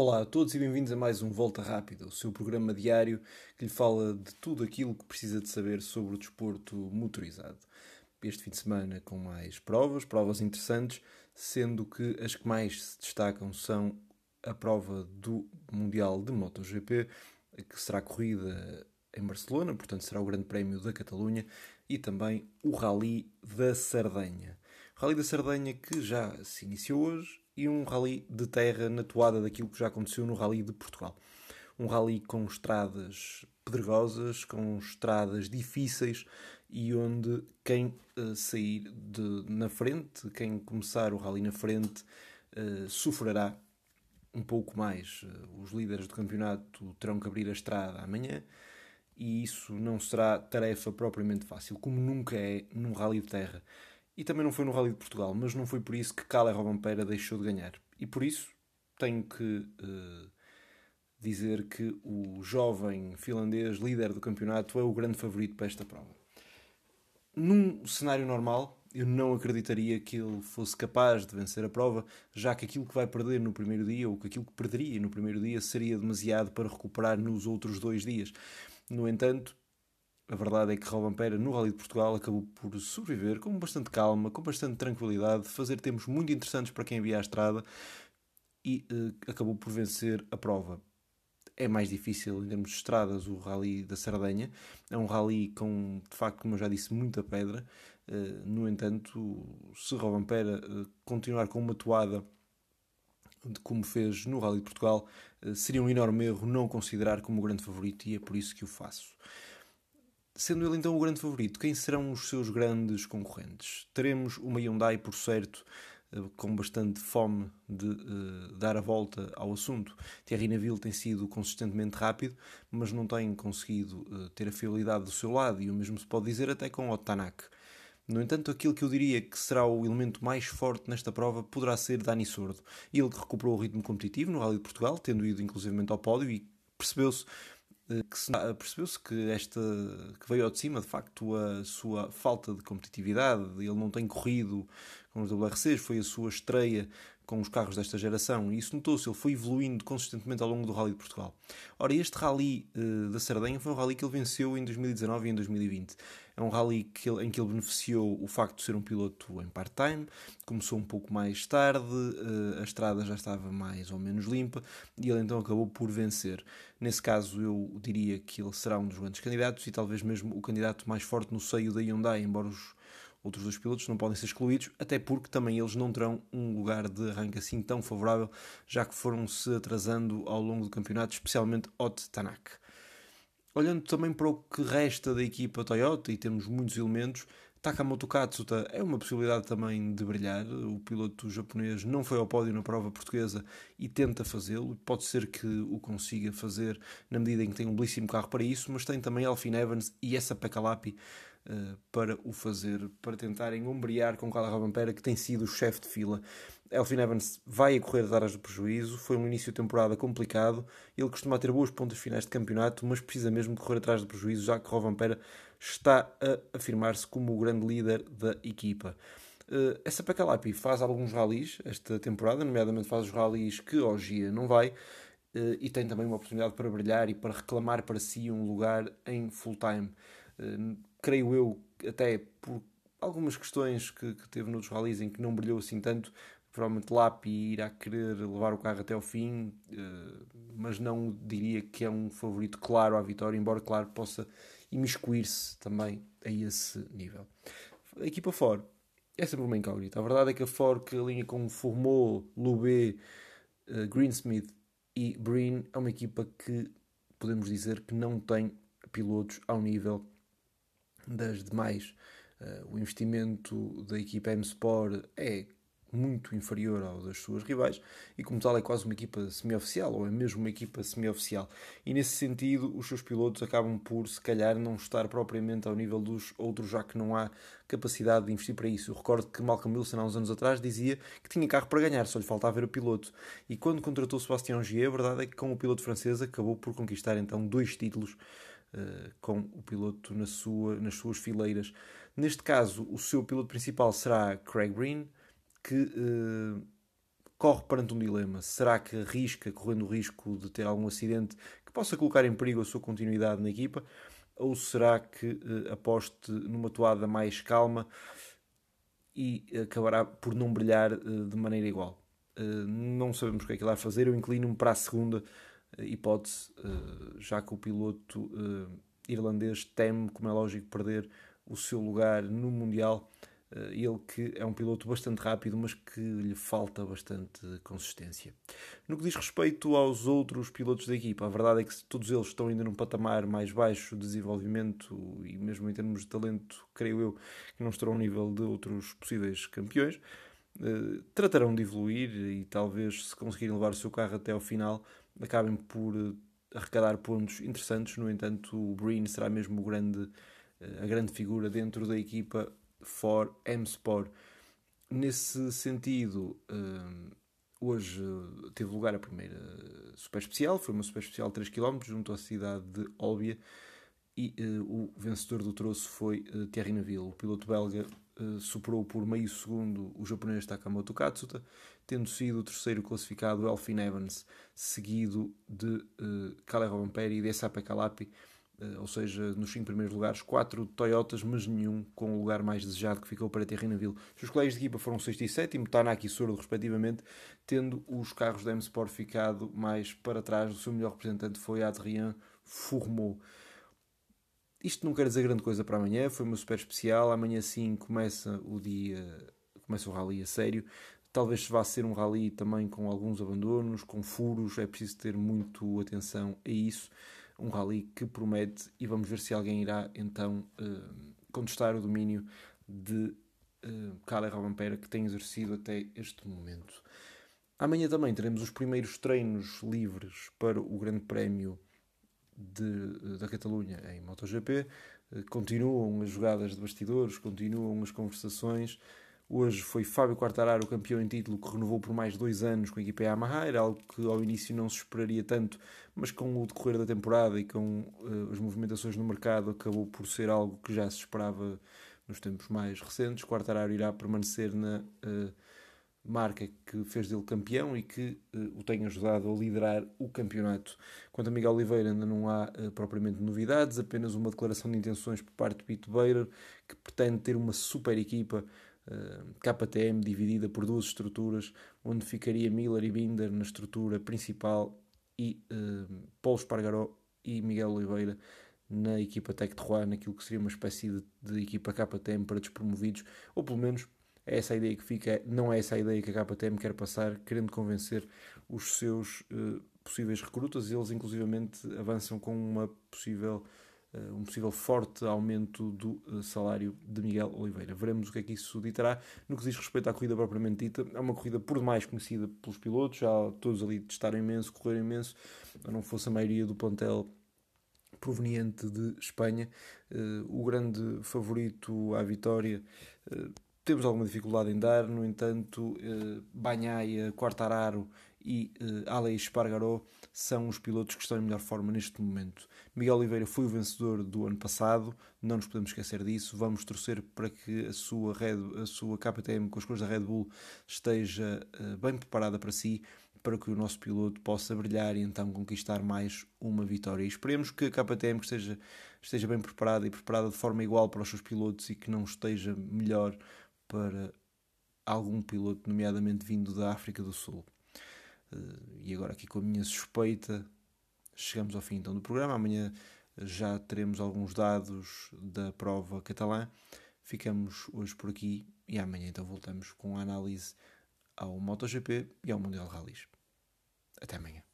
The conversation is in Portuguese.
Olá a todos e bem-vindos a mais um Volta Rápida, o seu programa diário que lhe fala de tudo aquilo que precisa de saber sobre o desporto motorizado. Este fim de semana com mais provas, provas interessantes, sendo que as que mais se destacam são a prova do Mundial de MotoGP, que será corrida em Barcelona, portanto será o Grande Prémio da Catalunha, e também o Rally da Sardenha. O Rally da Sardenha que já se iniciou hoje e um rally de terra na toada daquilo que já aconteceu no Rally de Portugal. Um rally com estradas pedregosas, com estradas difíceis e onde quem uh, sair de, na frente, quem começar o rally na frente, uh, sofrerá um pouco mais. Uh, os líderes do campeonato terão que abrir a estrada amanhã e isso não será tarefa propriamente fácil, como nunca é num rally de terra. E também não foi no Rally de Portugal, mas não foi por isso que Kalle Robampera deixou de ganhar. E por isso tenho que uh, dizer que o jovem finlandês líder do campeonato é o grande favorito para esta prova. Num cenário normal, eu não acreditaria que ele fosse capaz de vencer a prova, já que aquilo que vai perder no primeiro dia, ou que aquilo que perderia no primeiro dia, seria demasiado para recuperar nos outros dois dias. No entanto, a verdade é que Robampera no Rally de Portugal acabou por sobreviver com bastante calma, com bastante tranquilidade, fazer tempos muito interessantes para quem via a estrada e uh, acabou por vencer a prova. É mais difícil em termos de estradas o Rally da Sardenha. É um rally com, de facto, como eu já disse, muita pedra. Uh, no entanto, se Robampera uh, continuar com uma toada de como fez no Rally de Portugal, seria um enorme erro não considerar como o grande favorito e é por isso que o faço. Sendo ele então o grande favorito, quem serão os seus grandes concorrentes? Teremos uma Hyundai, por certo, eh, com bastante fome de uh, dar a volta ao assunto. Thierry Neville tem sido consistentemente rápido, mas não tem conseguido uh, ter a fiabilidade do seu lado, e o mesmo se pode dizer até com o Tanak. No entanto, aquilo que eu diria que será o elemento mais forte nesta prova poderá ser Dani Sordo. Ele que recuperou o ritmo competitivo no Rally de Portugal, tendo ido inclusivamente ao pódio e percebeu-se que percebeu-se que esta que veio ao de cima de facto a sua falta de competitividade. Ele não tem corrido com os WRCs foi a sua estreia com os carros desta geração, e isso notou-se, ele foi evoluindo consistentemente ao longo do Rally de Portugal. Ora, este Rally uh, da Sardenha foi um Rally que ele venceu em 2019 e em 2020. É um Rally que ele, em que ele beneficiou o facto de ser um piloto em part-time, começou um pouco mais tarde, uh, a estrada já estava mais ou menos limpa, e ele então acabou por vencer. Nesse caso, eu diria que ele será um dos grandes candidatos, e talvez mesmo o candidato mais forte no seio da Hyundai, embora os outros dois pilotos não podem ser excluídos, até porque também eles não terão um lugar de arranque assim tão favorável, já que foram-se atrasando ao longo do campeonato, especialmente Ot Tanak. Olhando também para o que resta da equipa Toyota, e temos muitos elementos, Takamoto Katsuta é uma possibilidade também de brilhar. O piloto japonês não foi ao pódio na prova portuguesa e tenta fazê-lo. Pode ser que o consiga fazer na medida em que tem um belíssimo carro para isso, mas tem também Alfin Evans e essa Pekalapi uh, para o fazer, para tentarem ombrear com Carla Robampera, que tem sido o chefe de fila. Elfin Evans vai a correr atrás do prejuízo, foi um início de temporada complicado, ele costuma ter boas pontas finais de campeonato, mas precisa mesmo de correr atrás do prejuízo, já que Rovampera está a afirmar-se como o grande líder da equipa. Uh, essa Pecalapi faz alguns rallies esta temporada, nomeadamente faz os rallies que hoje não vai, uh, e tem também uma oportunidade para brilhar e para reclamar para si um lugar em full-time. Creio eu, até por algumas questões que, que teve noutros rallies em que não brilhou assim tanto, provavelmente Lapi irá querer levar o carro até ao fim, mas não diria que é um favorito claro à vitória, embora, claro, possa imiscuir-se também a esse nível. A equipa Ford é sempre uma incógnita. A verdade é que a Ford, que alinha com Formou, Lubé, uh, Greensmith e Breen, é uma equipa que podemos dizer que não tem pilotos ao nível das demais. Uh, o investimento da equipa M-Sport é muito inferior ao das suas rivais e, como tal, é quase uma equipa semi-oficial ou é mesmo uma equipa semi-oficial. E nesse sentido, os seus pilotos acabam por, se calhar, não estar propriamente ao nível dos outros, já que não há capacidade de investir para isso. Eu recordo que Malcolm Wilson, há uns anos atrás, dizia que tinha carro para ganhar, só lhe faltava ver o piloto. E quando contratou Sebastião Gier, a verdade é que com o piloto francês acabou por conquistar então dois títulos. Uh, com o piloto na sua, nas suas fileiras. Neste caso, o seu piloto principal será Craig Breen, que uh, corre perante um dilema. Será que arrisca, correndo o risco de ter algum acidente que possa colocar em perigo a sua continuidade na equipa? Ou será que uh, aposte numa toada mais calma e acabará por não brilhar de maneira igual? Não sabemos o que é que ele vai fazer. Eu inclino-me para a segunda hipótese, já que o piloto irlandês teme, como é lógico, perder o seu lugar no Mundial. Eh, ele que é um piloto bastante rápido, mas que lhe falta bastante consistência. No que diz respeito aos outros pilotos da equipa, a verdade é que todos eles estão ainda num patamar mais baixo de desenvolvimento e mesmo em termos de talento, creio eu, que não estarão ao nível de outros possíveis campeões. Tratarão de evoluir e talvez se conseguirem levar o seu carro até ao final acabem por uh, arrecadar pontos interessantes. No entanto, o Breen será mesmo grande a grande figura dentro da equipa for M-Sport. Nesse sentido, hum, hoje teve lugar a primeira super especial, foi uma super especial de 3 km junto à cidade de Olbia e o vencedor do troço foi Thierry Neville. O piloto belga uh, superou por meio segundo o japonês Takamoto Katsuta, tendo sido o terceiro classificado Elfin Evans, seguido de uh, Kalle Robamperi e de Sape Calapi, eh, ou seja, nos cinco primeiros lugares, quatro Toyotas, mas nenhum com o lugar mais desejado que ficou para Terrinaville. Os colegas de equipa foram sexto e sétimo, Tanaki e Sordo, respectivamente, tendo os carros da M-Sport ficado mais para trás. O seu melhor representante foi Adrien Fourmeau. Isto não quer dizer grande coisa para amanhã, foi uma super especial. Amanhã sim começa o dia, começa o rally a sério. Talvez vá ser um rally também com alguns abandonos, com furos, é preciso ter muito atenção a isso um rally que promete e vamos ver se alguém irá então uh, contestar o domínio de uh, Kalle Robampera que tem exercido até este momento. Amanhã também teremos os primeiros treinos livres para o Grande Prémio de, da Catalunha em MotoGP. Uh, continuam as jogadas de bastidores, continuam as conversações. Hoje foi Fábio Quartararo, o campeão em título, que renovou por mais dois anos com a equipa Yamaha. Era algo que ao início não se esperaria tanto, mas com o decorrer da temporada e com uh, as movimentações no mercado acabou por ser algo que já se esperava nos tempos mais recentes. Quartararo irá permanecer na uh, marca que fez dele campeão e que uh, o tem ajudado a liderar o campeonato. Quanto a Miguel Oliveira, ainda não há propriamente novidades, apenas uma declaração de intenções por parte de Pito Beira, que pretende ter uma super equipa eh, KTM dividida por duas estruturas, onde ficaria Miller e Binder na estrutura principal e uh, Paulo Espargaró e Miguel Oliveira na equipa Tech Trois, naquilo que seria uma espécie de, de, equipa KTM para despromovidos, ou pelo menos é essa a ideia que fica, não é essa a ideia que a KTM quer passar, querendo convencer os seus uh, possíveis recrutas, eles inclusivamente avançam com uma possível uh, um possível forte aumento do uh, salário de Miguel Oliveira. Veremos o que é que isso ditará. No que diz respeito à corrida propriamente dita, é uma corrida por demais conhecida pelos pilotos, já todos ali testaram imenso, correram imenso, não fosse a maioria do plantel proveniente de Espanha. Uh, o grande favorito à vitória temos alguma dificuldade em dar, no entanto, uh, Banhaia, Quartararo e uh, Ale Espargaró são os pilotos que estão em melhor forma neste momento. Miguel Oliveira foi o vencedor do ano passado, não nos podemos esquecer disso. Vamos torcer para que a sua, Red, a sua KTM com as cores da Red Bull esteja uh, bem preparada para si, para que o nosso piloto possa brilhar e então conquistar mais uma vitória. E esperemos que a KTM esteja, esteja bem preparada e preparada de forma igual para os seus pilotos e que não esteja melhor para algum piloto, nomeadamente vindo da África do Sul. Eh, e agora aqui com a minha suspeita, chegamos ao fim então do programa. Amanhã já teremos alguns dados da prova catalã. Ficamos hoje por aqui e amanhã então voltamos com a análise ao MotoGP e ao Mundial de Rallys. Até amanhã.